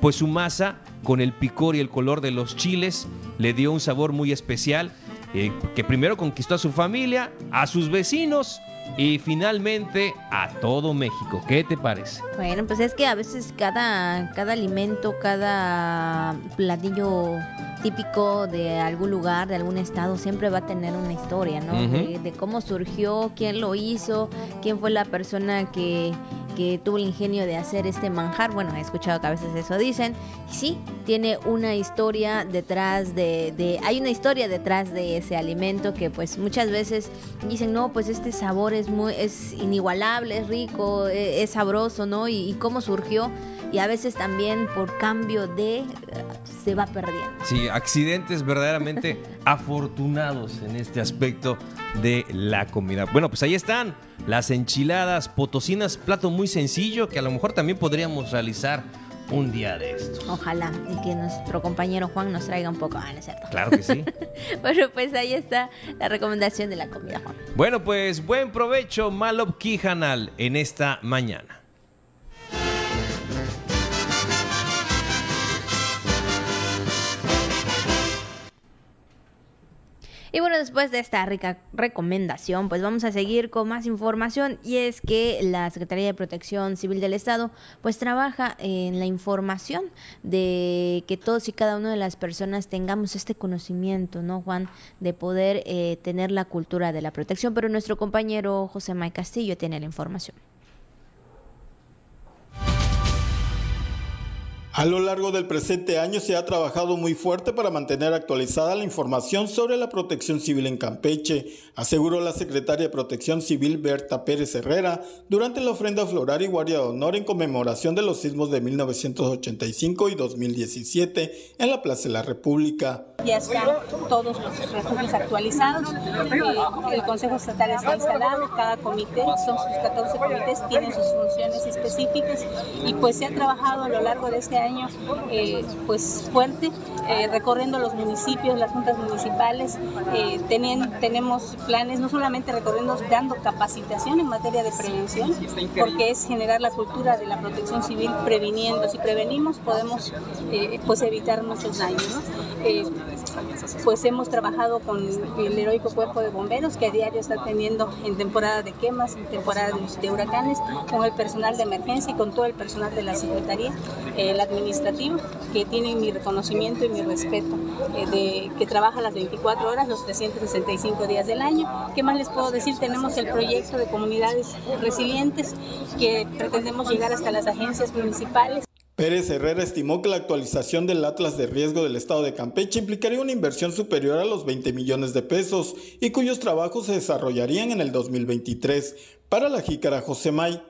pues su masa con el picor y el color de los chiles le dio un sabor muy especial eh, que primero conquistó a su familia, a sus vecinos y finalmente a todo México. ¿Qué te parece? Bueno, pues es que a veces cada, cada alimento, cada platillo típico de algún lugar, de algún estado, siempre va a tener una historia, ¿no? de, cómo surgió, quién lo hizo, quién fue la persona que, que tuvo el ingenio de hacer este manjar. Bueno, he escuchado que a veces eso dicen. Sí, tiene una historia detrás de, de, Hay una historia detrás de ese alimento que pues muchas veces dicen, no, pues este sabor es, muy, es inigualable, es rico, e, es, sabroso, ¿no? Y, y cómo surgió y a veces también por cambio de se va perdiendo. Sí, accidentes verdaderamente afortunados en este aspecto de la comida. Bueno, pues ahí están las enchiladas potosinas, plato muy sencillo que a lo mejor también podríamos realizar un día de estos. Ojalá y que nuestro compañero Juan nos traiga un poco. Ah, ¿no es cierto? Claro que sí. bueno, pues ahí está la recomendación de la comida, Juan. Bueno, pues buen provecho, Malop Kijanal, en esta mañana. Y bueno, después de esta rica recomendación, pues vamos a seguir con más información y es que la Secretaría de Protección Civil del Estado pues trabaja en la información de que todos y cada una de las personas tengamos este conocimiento, ¿no, Juan? De poder eh, tener la cultura de la protección, pero nuestro compañero José May Castillo tiene la información. A lo largo del presente año se ha trabajado muy fuerte para mantener actualizada la información sobre la protección civil en Campeche, aseguró la secretaria de Protección Civil Berta Pérez Herrera durante la ofrenda floral y guardia de honor en conmemoración de los sismos de 1985 y 2017 en la Plaza de la República. Ya están todos los refugios actualizados, el Consejo Estatal está instalado, cada comité, son sus 14 comités, tienen sus funciones específicas y pues se ha trabajado a lo largo de este año eh, pues fuerte, eh, recorriendo los municipios, las juntas municipales, eh, tenemos planes no solamente recorriendo, dando capacitación en materia de prevención, porque es generar la cultura de la protección civil previniendo. Si prevenimos podemos pues evitar muchos daños. Pues hemos trabajado con el heroico cuerpo de bomberos que a diario está teniendo en temporada de quemas, en temporada de, huracanes, con el personal de emergencia y con todo el personal de la Secretaría, el administrativo, que tiene mi reconocimiento y mi respeto, eh, de, que trabaja las 24 horas, los 365 días del año. ¿Qué más les puedo decir? Tenemos el proyecto de comunidades resilientes que pretendemos llegar hasta las agencias municipales. Pérez Herrera estimó que la actualización del Atlas de Riesgo del Estado de Campeche implicaría una inversión superior a los 20 millones de pesos y cuyos trabajos se desarrollarían en el 2023. Para la jícara José May.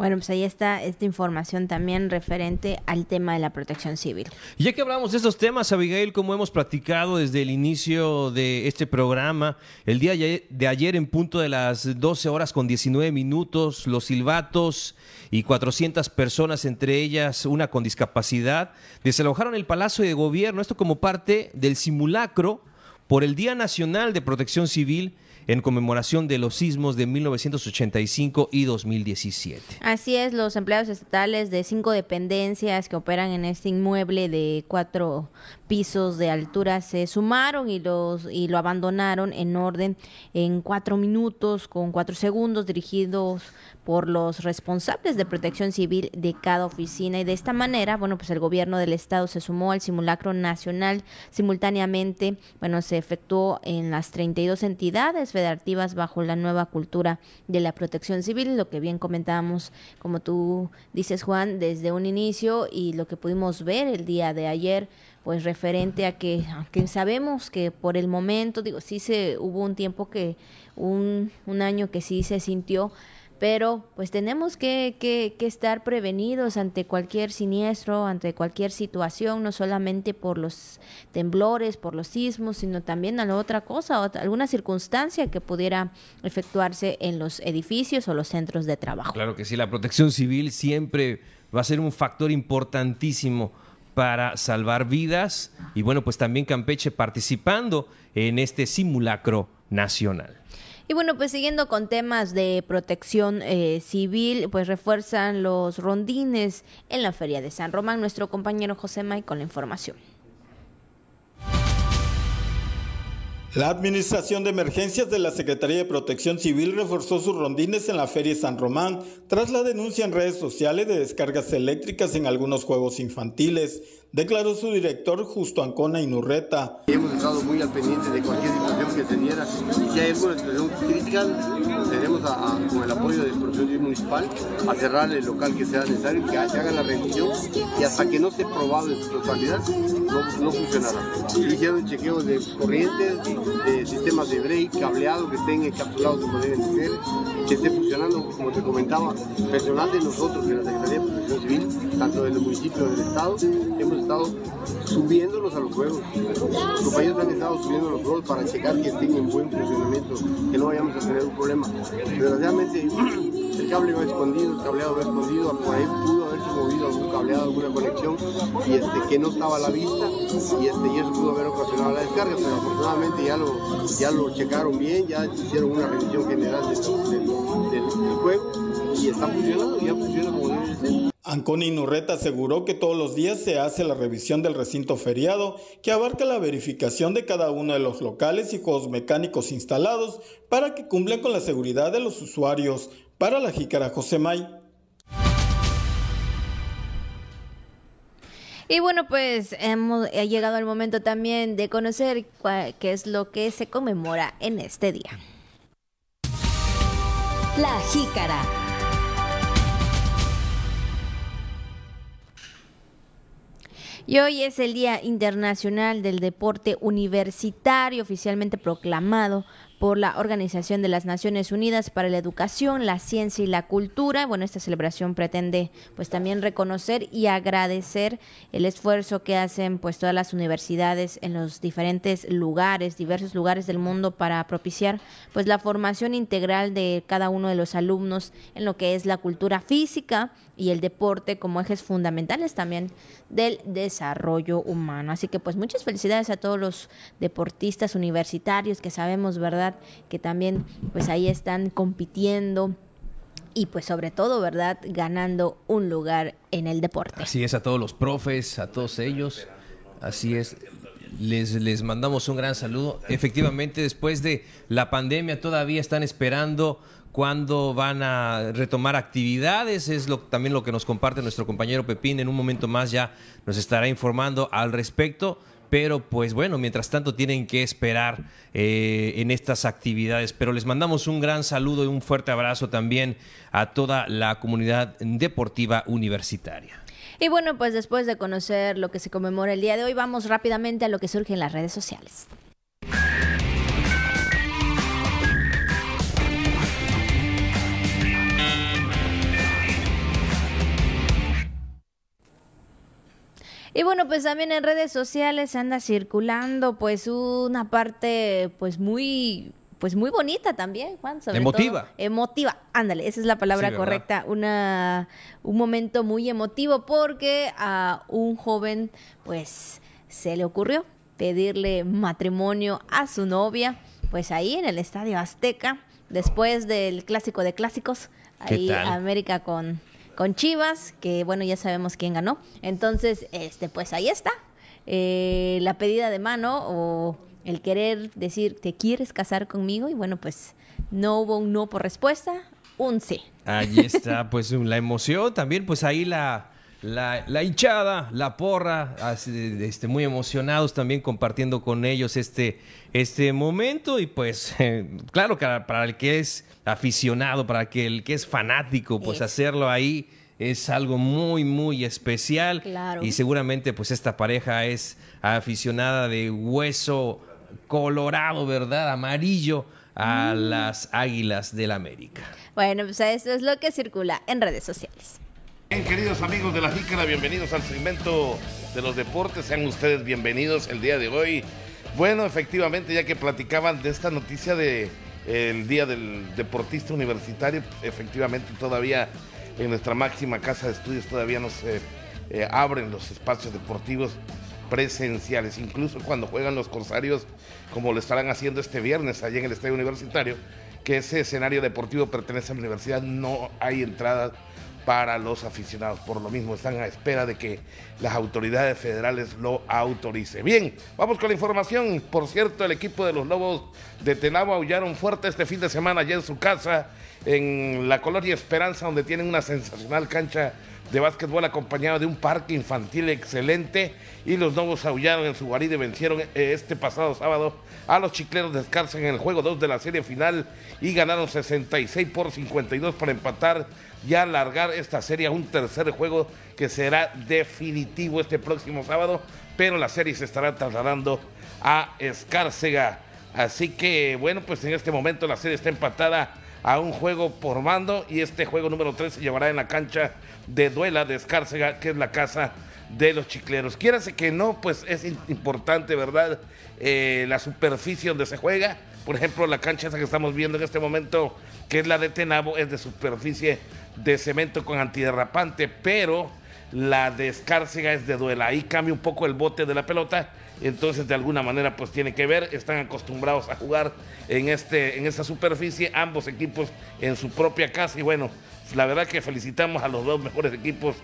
Bueno, pues ahí está esta información también referente al tema de la protección civil. Ya que hablamos de estos temas, Abigail, como hemos practicado desde el inicio de este programa, el día de ayer en punto de las 12 horas con 19 minutos, los silbatos y 400 personas, entre ellas una con discapacidad, desalojaron el Palacio de Gobierno, esto como parte del simulacro por el Día Nacional de Protección Civil en conmemoración de los sismos de 1985 y 2017. Así es, los empleados estatales de cinco dependencias que operan en este inmueble de cuatro pisos de altura se sumaron y los y lo abandonaron en orden en cuatro minutos con cuatro segundos dirigidos por los responsables de protección civil de cada oficina. Y de esta manera, bueno, pues el gobierno del estado se sumó al simulacro nacional. Simultáneamente, bueno, se efectuó en las 32 entidades federativas bajo la nueva cultura de la protección civil, lo que bien comentábamos, como tú dices Juan, desde un inicio y lo que pudimos ver el día de ayer, pues referente a que, aunque sabemos que por el momento, digo, sí se hubo un tiempo que, un, un año que sí se sintió, pero pues tenemos que, que, estar prevenidos ante cualquier siniestro, ante cualquier situación, no solamente por los temblores, por los sismos, sino también a la otra cosa, alguna circunstancia que pudiera efectuarse en los edificios o los centros de trabajo. Claro que sí, la protección civil siempre va a ser un factor importantísimo para salvar vidas y bueno, pues también Campeche participando en este simulacro nacional. Y bueno, pues siguiendo con temas de protección eh, civil, pues refuerzan los rondines en la Feria de San Román. Nuestro compañero José May con la información. La Administración de Emergencias de la Secretaría de Protección Civil reforzó sus rondines en la Feria San Román tras la denuncia en redes sociales de descargas eléctricas en algunos juegos infantiles, declaró su director Justo Ancona Inurreta. Hemos estado muy al pendiente de cualquier situación que teniera y si hay alguna situación crítica, tenemos con el apoyo del Civil Municipal a cerrar el local que sea necesario, que se haga la revisión y hasta que no esté probable su totalidad, no, no funcionará. Hicieron chequeos de corrientes, de sistemas de break, cableado que estén encapsulados como deben ser, que esté como te comentaba, personal de nosotros, de la Secretaría de Protección Civil, tanto del municipio del Estado, hemos estado subiéndolos a los juegos. Los compañeros han estado subiendo los juegos para checar que estén en buen funcionamiento, que no vayamos a tener un problema. Desgraciadamente, el cable va escondido, el cableado va escondido, por ahí pudo algún cableado, alguna conexión, y este, que no estaba a la vista, y, este, y eso pudo haber ocasionado la descarga, pero afortunadamente ya lo, ya lo checaron bien, ya hicieron una revisión general del, del juego, y está funcionando, ya funciona como debe ser. Anconi Nurreta aseguró que todos los días se hace la revisión del recinto feriado, que abarca la verificación de cada uno de los locales y juegos mecánicos instalados para que cumplan con la seguridad de los usuarios. Para la Jícara José May. Y bueno, pues hemos ha llegado el momento también de conocer qué es lo que se conmemora en este día. La Jícara. Y hoy es el Día Internacional del Deporte Universitario, oficialmente proclamado por la Organización de las Naciones Unidas para la Educación, la Ciencia y la Cultura. Bueno, esta celebración pretende pues también reconocer y agradecer el esfuerzo que hacen pues todas las universidades en los diferentes lugares, diversos lugares del mundo para propiciar pues la formación integral de cada uno de los alumnos en lo que es la cultura física y el deporte como ejes fundamentales también del desarrollo humano. Así que pues muchas felicidades a todos los deportistas universitarios que sabemos, ¿verdad? Que también pues ahí están compitiendo y pues sobre todo, ¿verdad? Ganando un lugar en el deporte. Así es, a todos los profes, a todos ellos. Así es. Les, les mandamos un gran saludo. Efectivamente, después de la pandemia todavía están esperando cuándo van a retomar actividades. Es lo, también lo que nos comparte nuestro compañero Pepín. En un momento más ya nos estará informando al respecto. Pero pues bueno, mientras tanto tienen que esperar eh, en estas actividades. Pero les mandamos un gran saludo y un fuerte abrazo también a toda la comunidad deportiva universitaria. Y bueno, pues después de conocer lo que se conmemora el día de hoy, vamos rápidamente a lo que surge en las redes sociales. Y bueno, pues también en redes sociales anda circulando pues una parte pues muy pues muy bonita también, Juan. emotiva. emotiva, ándale, esa es la palabra correcta. Una, un momento muy emotivo porque a un joven pues se le ocurrió pedirle matrimonio a su novia, pues ahí en el Estadio Azteca, después del clásico de clásicos, ahí América con con Chivas, que bueno, ya sabemos quién ganó. Entonces, este, pues ahí está. Eh, la pedida de mano o el querer decir, ¿te quieres casar conmigo? Y bueno, pues no hubo un no por respuesta, un sí. Ahí está, pues la emoción, también pues ahí la, la, hinchada, la porra, este, muy emocionados también compartiendo con ellos este, este momento y pues claro que para el que es aficionado, para que el que es fanático, pues hacerlo ahí es algo muy, muy especial. Y seguramente pues esta pareja es aficionada de hueso colorado, ¿verdad? Amarillo a mm. las Águilas del América. Bueno, pues eso es lo que circula en redes sociales. Bien, queridos amigos de la Jícara, bienvenidos al segmento de los deportes. Sean ustedes bienvenidos el día de hoy. Bueno, efectivamente, ya que platicaban de esta noticia de el Día del Deportista Universitario, efectivamente todavía en nuestra máxima casa de estudios todavía no se eh, abren los espacios deportivos presenciales, incluso cuando juegan los Corsarios, como lo estarán haciendo este viernes allá en el Estadio Universitario, que ese escenario deportivo pertenece a la universidad, no hay entradas para los aficionados. Por lo mismo, están a espera de que las autoridades federales lo autoricen. Bien, vamos con la información. Por cierto, el equipo de los Lobos de Tenabo aullaron fuerte este fin de semana allá en su casa, en la Colonia Esperanza, donde tienen una sensacional cancha de básquetbol acompañado de un parque infantil excelente y los Lobos aullaron en su guarida y vencieron este pasado sábado a los chicleros de en el juego 2 de la serie final y ganaron 66 por 52 para empatar y alargar esta serie a un tercer juego que será definitivo este próximo sábado, pero la serie se estará trasladando a Escárcega. Así que bueno, pues en este momento la serie está empatada a un juego por mando y este juego número 3 se llevará en la cancha de Duela de Escárcega, que es la casa de los chicleros. Quiérase que no, pues es importante, ¿verdad? Eh, la superficie donde se juega. Por ejemplo, la cancha esa que estamos viendo en este momento, que es la de Tenabo, es de superficie de cemento con antiderrapante, pero la de Escárcega es de duela. Ahí cambia un poco el bote de la pelota, entonces de alguna manera pues tiene que ver, están acostumbrados a jugar en, este, en esta superficie, ambos equipos en su propia casa y bueno, la verdad que felicitamos a los dos mejores equipos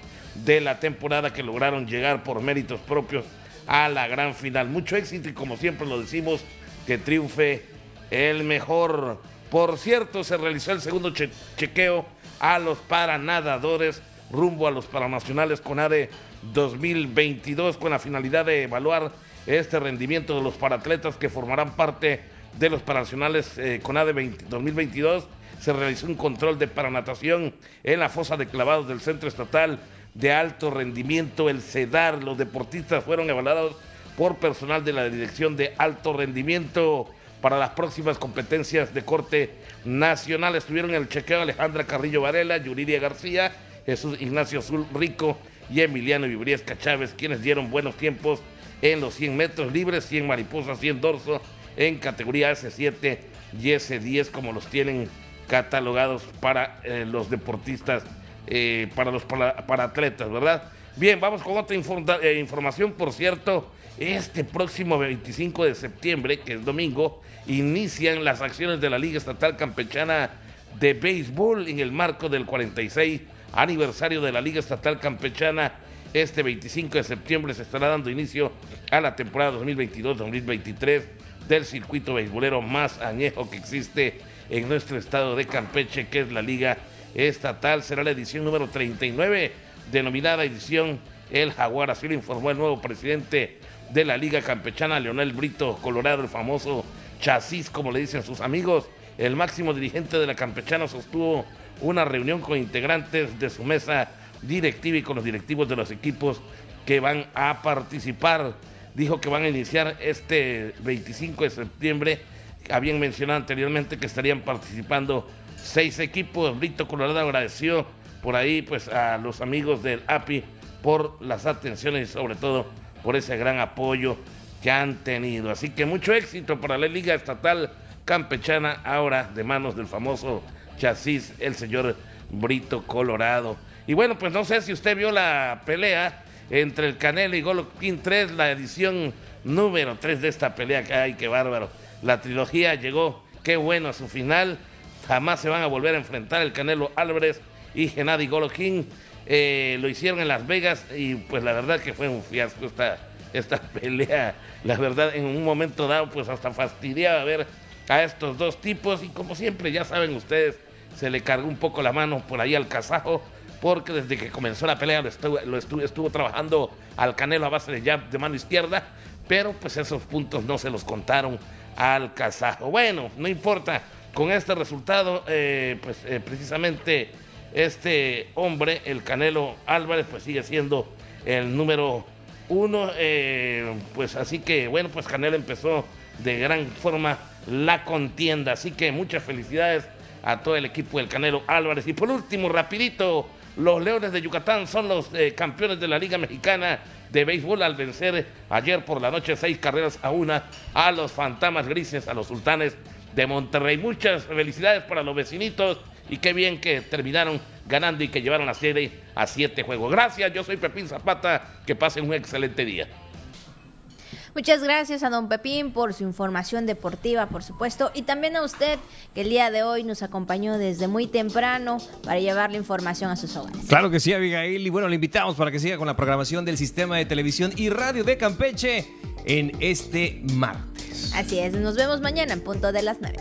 de la temporada que lograron llegar por méritos propios a la gran final. Mucho éxito y como siempre lo decimos, que triunfe el mejor. Por cierto, se realizó el segundo chequeo a los paranadadores rumbo a los Paranacionales CONADE 2022 con la finalidad de evaluar este rendimiento de los paratletas que formarán parte de los Paranacionales eh, CONADE 2022. Se realizó un control de paranatación en la fosa de clavados del Centro Estatal de Alto Rendimiento, el CEDAR. Los deportistas fueron evaluados por personal de la Dirección de Alto Rendimiento para las próximas competencias de corte nacional. Estuvieron en el chequeo Alejandra Carrillo Varela, Yuridia García, Jesús Ignacio Azul Rico y Emiliano Vibriesca Chávez, quienes dieron buenos tiempos en los 100 metros libres, 100 mariposas, 100 dorso en categoría S7 y S10 como los tienen catalogados para eh, los deportistas, eh, para los para, atletas, ¿verdad? Bien, vamos con otra eh, información, por cierto, este próximo 25 de septiembre, que es domingo, inician las acciones de la Liga Estatal Campechana de béisbol en el marco del 46 aniversario de la Liga Estatal Campechana. Este 25 de septiembre se estará dando inicio a la temporada 2022-2023 del circuito beisbolero más añejo que existe en nuestro estado de Campeche, que es la Liga Estatal. Será la edición número 39, denominada edición El Jaguar. Así lo informó el nuevo presidente de la Liga Campechana, Leonel Brito Colorado, el famoso chasis, como le dicen sus amigos. El máximo dirigente de la Campechana sostuvo una reunión con integrantes de su mesa directiva y con los directivos de los equipos que van a participar. Dijo que van a iniciar este 25 de septiembre. Habían mencionado anteriormente que estarían participando seis equipos. Brito Colorado agradeció por ahí pues a los amigos del API por las atenciones y sobre todo por ese gran apoyo que han tenido. Así que mucho éxito para la Liga Estatal Campechana, ahora de manos del famoso chasis, el señor Brito Colorado. Y bueno, pues no sé si usted vio la pelea entre el Canelo y Golovkin 3, la edición número 3 de esta pelea. Ay, qué bárbaro. La trilogía llegó, qué bueno, a su final. Jamás se van a volver a enfrentar el Canelo Álvarez y Gennady Golovkin. Eh, lo hicieron en Las Vegas y pues la verdad que fue un fiasco esta, esta pelea. La verdad, en un momento dado, pues hasta fastidiaba ver a estos dos tipos y como siempre, ya saben ustedes, se le cargó un poco la mano por ahí al kazajo porque desde que comenzó la pelea lo estuvo, estuvo, trabajando al Canelo a base de jab de mano izquierda, pero pues esos puntos no se los contaron al kazajo. Bueno, no importa, con este resultado, eh, pues eh, precisamente este hombre, el Canelo Álvarez, pues sigue siendo el número uno, eh, pues así que bueno, pues Canelo empezó de gran forma la contienda, así que muchas felicidades a todo el equipo del Canelo Álvarez. Y por último, rapidito, los Leones de Yucatán son los eh, campeones de la Liga Mexicana de Béisbol al vencer ayer por la noche seis carreras a una a los Fantamas Grises, a los Sultanes de Monterrey. Muchas felicidades para los vecinitos y qué bien que terminaron ganando y que llevaron la serie a siete juegos. Gracias, yo soy Pepín Zapata, que pasen un excelente día. Muchas gracias a don Pepín por su información deportiva, por supuesto, y también a usted que el día de hoy nos acompañó desde muy temprano para llevar la información a sus hogares. Claro que sí, Abigail, y bueno, le invitamos para que siga con la programación del sistema de televisión y radio de Campeche en este martes. Así es, nos vemos mañana en punto de las 9.